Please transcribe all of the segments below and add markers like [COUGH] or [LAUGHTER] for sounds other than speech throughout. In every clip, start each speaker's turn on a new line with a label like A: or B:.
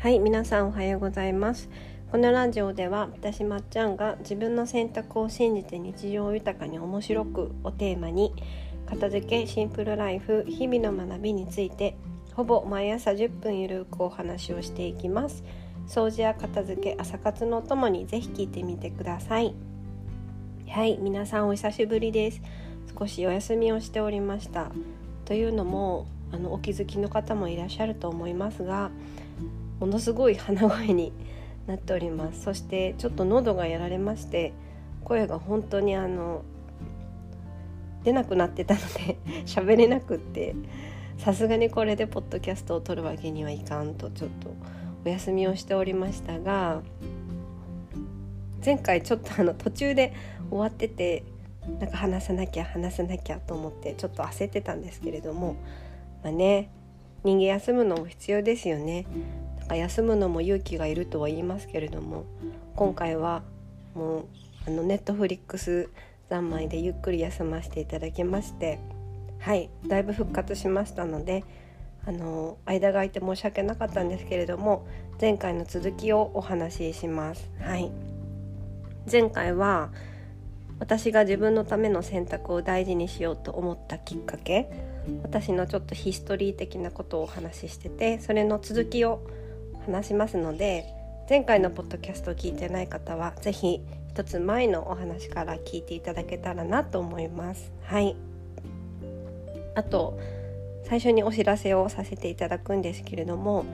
A: はい皆さんおはようございます。このラジオでは私まっちゃんが自分の選択を信じて日常を豊かに面白くをテーマに片付けシンプルライフ日々の学びについてほぼ毎朝10分ゆるくお話をしていきます。掃除や片付け朝活のともにぜひ聞いてみてください。はい皆さんお久しぶりです。少しお休みをしておりました。というのもあのお気づきの方もいらっしゃると思いますがものすごい鼻声になっております。そしてちょっと喉がやられまして声が本当にあの出なくなってたので [LAUGHS] 喋れなくってさすがにこれでポッドキャストを撮るわけにはいかんとちょっとお休みをしておりましたが前回ちょっとあの途中で終わっててなんか話さなきゃ話さなきゃと思ってちょっと焦ってたんですけれどもまあね人間休むのも必要ですよね。か休むのも勇気がいるとは言いますけれども今回はもうあのネットフリックス三昧でゆっくり休ませていただきましてはいだいぶ復活しましたのであの間が空いて申し訳なかったんですけれども前回の続きをお話しします。はい前回は私が自分のための選択を大事にしようと思ったきっかけ私のちょっとヒストリー的なことをお話ししててそれの続きを話しますので前回のポッドキャストを聞いてない方は是非一つ前のお話から聞いていただけたらなと思います。はいあと最初にお知らせをさせていただくんですけれども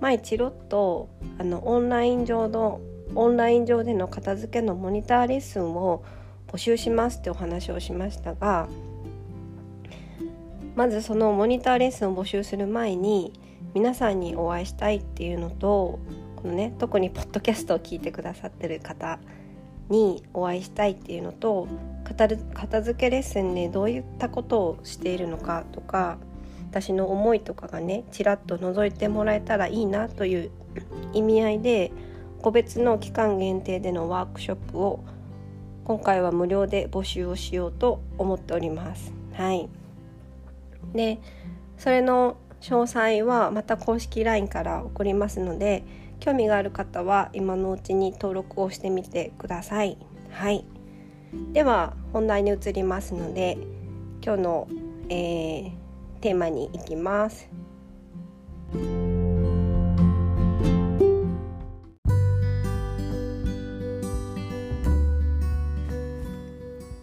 A: 前チロッとあのオンライン上のオンライン上での片付けのモニターレッスンを募集しますってお話をしましたがまずそのモニターレッスンを募集する前に皆さんにお会いしたいっていうのとこのね特にポッドキャストを聞いてくださってる方にお会いしたいっていうのと片付けレッスンでどういったことをしているのかとか私の思いとかがねちらっと覗いてもらえたらいいなという [CLEARS THROAT] 意味合いで個別の期間限定でのワークショップを今回は無料で募集をしようと思っております。はい、でそれの詳細はまた公式 LINE から送りますので興味がある方は今のうちに登録をしてみてください。はい、では本題に移りますので今日の、えー、テーマに行きます。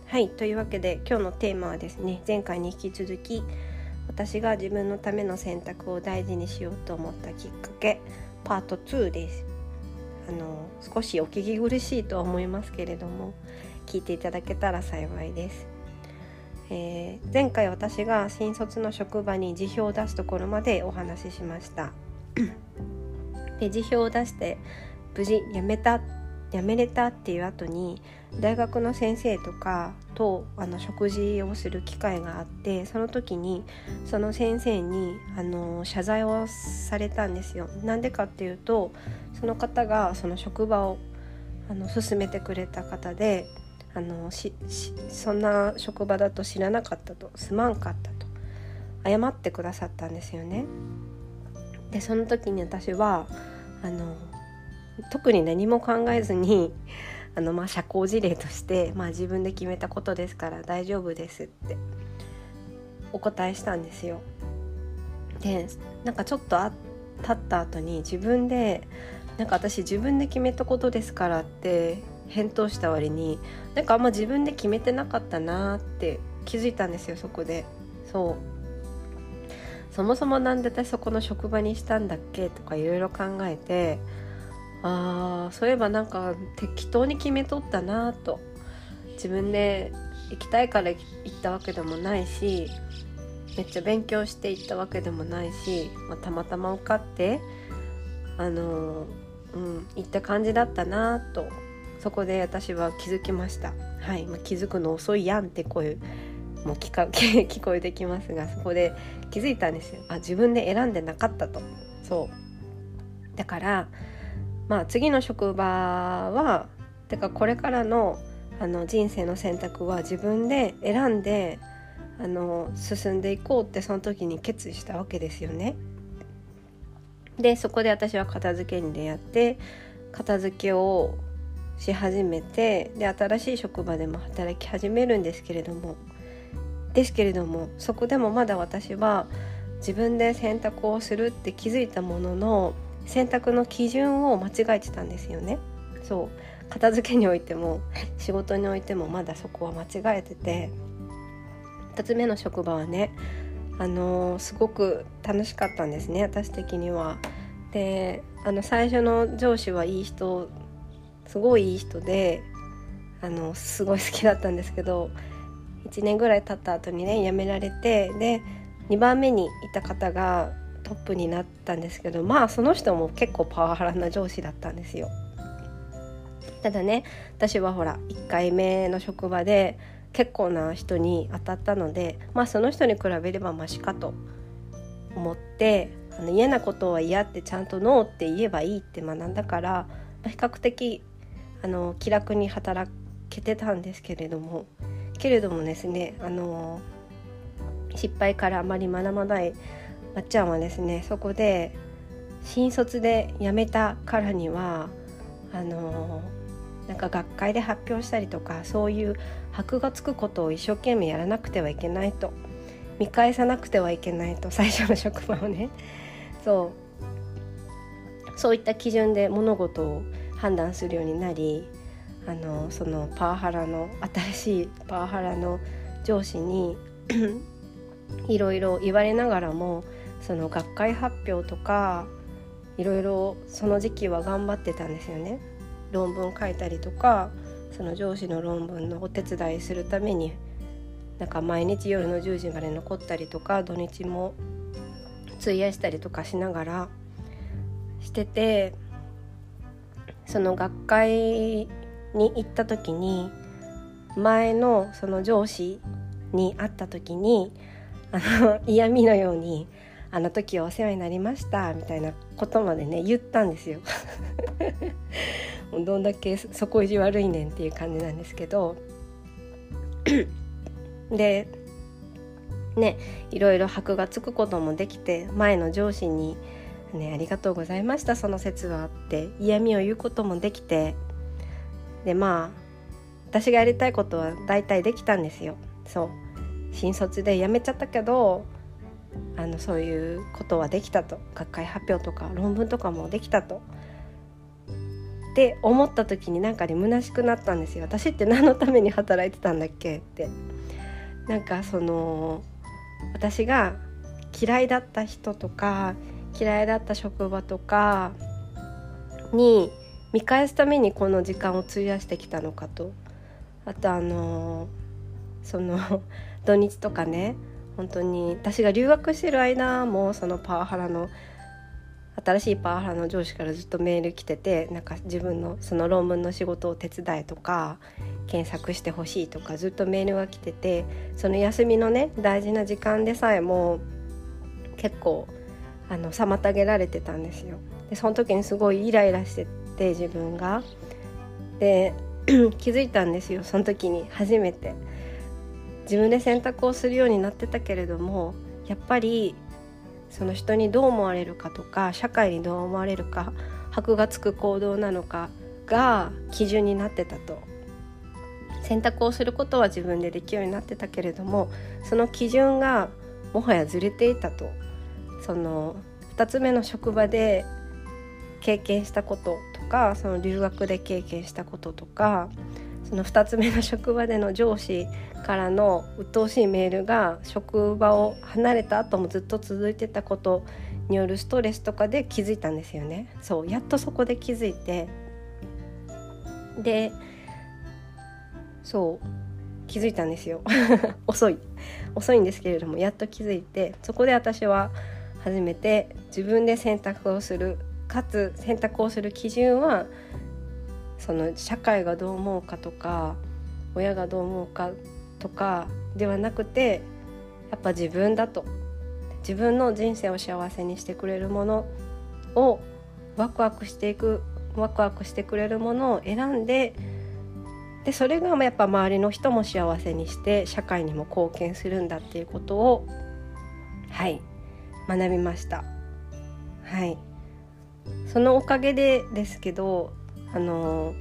A: はいというわけで今日のテーマはですね前回に引き続き私が自分のための選択を大事にしようと思ったきっかけパート2です。あの少しお聞き苦しいとは思いますけれども聞いていただけたら幸いです、えー、前回私が新卒の職場に辞表を出すところまでお話ししました。で辞表を出して無事辞めた辞めれたっていう後に大学の先生とかとあの食事をする機会があってその時にその先生にあの謝罪をされたんですよ。なんでかっていうとその方がその職場をあの勧めてくれた方であのしそんな職場だと知らなかったとすまんかったと謝ってくださったんですよね。でその時に私はあの特に何も考えずに [LAUGHS] あの、まあ、社交辞令として、まあ、自分で決めたことですから大丈夫ですってお答えしたんですよ。でなんかちょっとあ経った後に自分でなんか私自分で決めたことですからって返答した割になんかあんま自分で決めてなかったなって気づいたんですよそこで。そうそもそも何で私そこの職場にしたんだっけとかいろいろ考えてあそういえばなんか適当に決めとったなと。自分で行きたいから行ったわけでもないしめっちゃ勉強して行ったわけでもないし、まあ、たまたま受かってあのうん行った感じだったなと。そこで私は気づきました。はい、まあ、気づくの遅いやんって声もう聞か [LAUGHS] 聞こえてきますがそこで気づいたんですよ。あ自分で選んでなかったと。そう。だからまあ次の職場はてかこれからのあの人生の選択は自分で選んであの進んでいこうってその時に決意したわけですよね。でそこで私は片付けに出会って片付けをし始めてで新しい職場でも働き始めるんですけれどもですけれどもそこでもまだ私は自分で選択をするって気づいたものの選択の基準を間違えてたんですよね。そう片付けにおいても [LAUGHS] 仕事においてもまだそこは間違えてて2つ目の職場はねあの、すごく楽しかったんですね私的には。であの最初の上司はいい人すごいいい人であのすごい好きだったんですけど1年ぐらい経った後にね辞められてで2番目にいた方がトップになったんですけどまあその人も結構パワハラな上司だったんですよ。ただね私はほら1回目の職場で結構な人に当たったのでまあその人に比べればマシかと思ってあの嫌なことは嫌ってちゃんとノーって言えばいいって学んだから、比較的あの気楽に働けてたんですけれどもけれどもですねあの失敗からあまり学ばないまっちゃんはですねそこで新卒で辞めたからにはあのなんか学会で発表したりとかそういう箔がつくことを一生懸命やらなくてはいけないと見返さなくてはいけないと最初の職場をね。[LAUGHS] そう。そういった基準で物事を判断するようになりあのそのパワハラの新しいパワハラの上司に [CLEARS THROAT] いろいろ言われながらもその学会発表とかいろいろその時期は頑張ってたんですよね。論文書いたりとかその上司の論文のお手伝いするためになんか毎日夜の10時まで残ったりとか土日も費やしたりとかしながらしててその学会に行った時に前のその上司に会った時にあの嫌味のように「あの時お世話になりました」みたいなことまでね言ったんですよ。[LAUGHS] どんだけ底意地悪いねんっていう感じなんですけどでねいろいろ箔がつくこともできて前の上司に「ね、ありがとうございましたその説は」って嫌味を言うこともできてでまあ私がやりたいことは大体できたんですよ。そう新卒で辞めちゃったけどあのそういうことはできたと。学会発表とか論文とかもできたと。って思った時になんかね虚しくなったんですよ。私って何のために働いてたんだっけ？って。なんかその私が嫌いだった人とか嫌いだった職場とかに見返すためにこの時間を費やしてきたのかと。あとあのその土日とかね本当に私が留学してる間もそのパワハラの新しいパワハラの上司からずっとメール来ててなんか自分のその論文の仕事を手伝えとか検索してほしいとかずっとメールが来ててその休みのね大事な時間でさえも結構あの妨げられてたんですよ。でその時にすごいイライラしてて自分が。で [CLEARS THROAT] 気づいたんですよその時に初めて。自分で選択をするようになってたけれどもやっぱりその人にどう思われるかとか社会にどう思われるか箔がつく行動なのかが基準になってたと。選択をすることは自分でできるようになってたけれどもその基準がもはやずれていたと。その2つ目の職場で経験したこととかその留学で経験したこととかその2つ目の職場での上司からの鬱陶しいメールが職場を離れた後もずっと続いてたことによるストレスとかで気づいたんですよね。そうやっとそこで気づいてでそう気づいたんですよ。[LAUGHS] 遅い。遅いんですけれどもやっと気づいてそこで私は初めて自分で選択をするかつ選択をする基準はその社会がどう思うかとか親がどう思うかとかではなくてやっぱ自分だと自分の人生を幸せにしてくれるものをワクワクしていくワクワクしてくれるものを選んででそれがやっぱ周りの人も幸せにして社会にも貢献するんだっていうことをはい学びました。はいそのおかげでですけどあの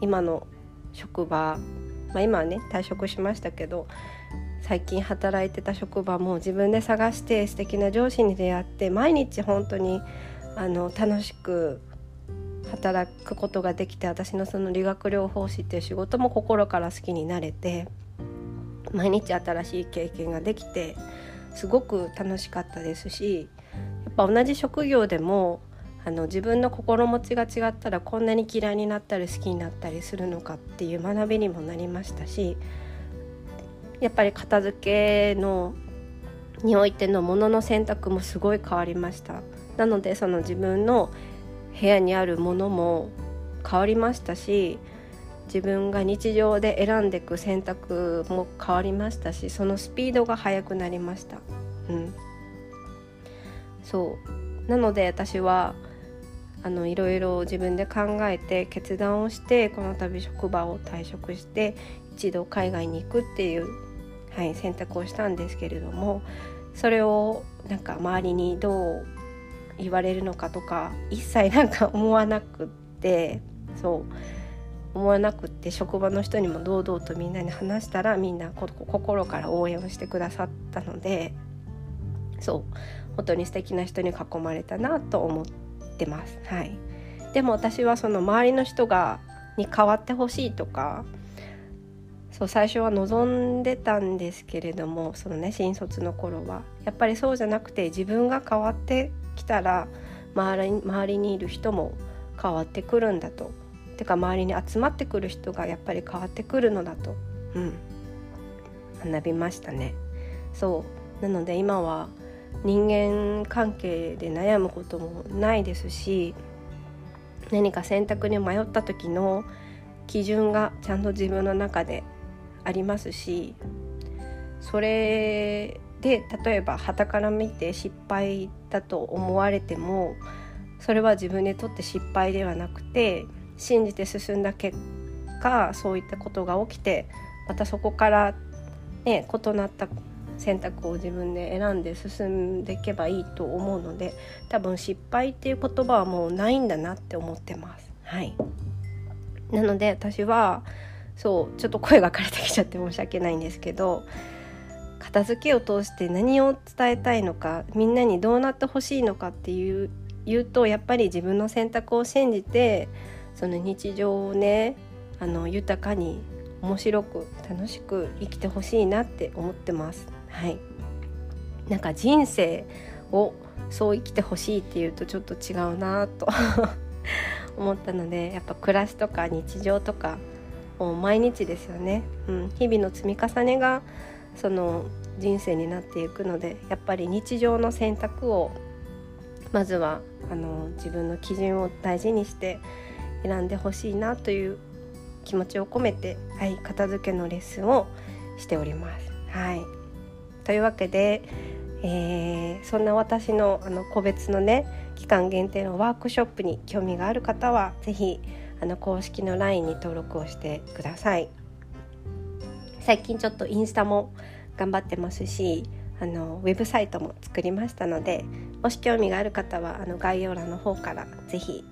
A: 今の職場、まあ、今はね退職しましたけど最近働いてた職場も自分で探して素敵な上司に出会って毎日本当にあの楽しく働くことができて私のその理学療法士っていう仕事も心から好きになれて毎日新しい経験ができてすごく楽しかったですしやっぱ同じ職業でもあの自分の心持ちが違ったらこんなに嫌いになったり好きになったりするのかっていう学びにもなりましたしやっぱり片付けのにおいてのものの選択もすごい変わりました。なのでその自分の部屋にあるものも変わりましたし自分が日常で選んでいく選択も変わりましたしそのスピードが速くなりました。うん、そう。なので私はあのいろいろ自分で考えて決断をしてこの度職場を退職して一度海外に行くっていう、はい、選択をしたんですけれどもそれをなんか周りにどう言われるのかとか一切なんか思わなくってそう思わなくって職場の人にも堂々とみんなに話したらみんな心から応援をしてくださったのでそう本当に素敵な人に囲まれたなと思っってます。はい、でも私はその周りの人がに変わってほしいとかそう最初は望んでたんですけれどもそのね新卒の頃は。やっぱりそうじゃなくて自分が変わってきたら周り周りにいる人も変わってくるんだと。てか周りに集まってくる人がやっぱり変わってくるのだと、うん、学びましたね。そう。なので今は人間関係で悩むこともないですし何か選択に迷った時の基準がちゃんと自分の中でありますしそれで例えば傍から見て失敗だと思われてもそれは自分にとって失敗ではなくて信じて進んだ結果そういったことが起きてまたそこからね異なった選択を自分で選んで進んでいけばいいと思うので多分失敗っていう言葉はもうないんだなって思ってます。はい、なので私はそうちょっと声が枯れてきちゃって申し訳ないんですけど片付けを通して何を伝えたいのかみんなにどうなってほしいのかっていう言うとやっぱり自分の選択を信じてその日常をねあの豊かに面白く楽しく生きてほしいなって思ってます。はい、なんか人生をそう生きてほしいっていうとちょっと違うなと [LAUGHS] 思ったのでやっぱ暮らしとか日常とかもう毎日ですよね、うん、日々の積み重ねがその人生になっていくのでやっぱり日常の選択をまずはあの自分の基準を大事にして選んでほしいなという気持ちを込めて、はい、片付けのレッスンをしております。はい、というわけで、えー、そんな私のあの個別のね期間限定のワークショップに興味がある方は是非あの公式の LINE に登録をしてください。最近ちょっとインスタも頑張ってますしあのウェブサイトも作りましたのでもし興味がある方はあの概要欄の方から是非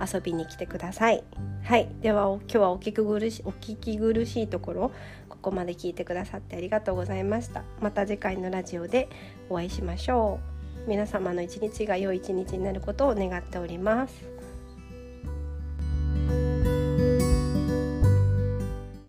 A: 遊びに来てください。はい、では今日はお聞き苦しお聞き苦しいところここまで聞いてくださってありがとうございました。また次回のラジオでお会いしましょう。皆様の一日が良い一日になることを願っております。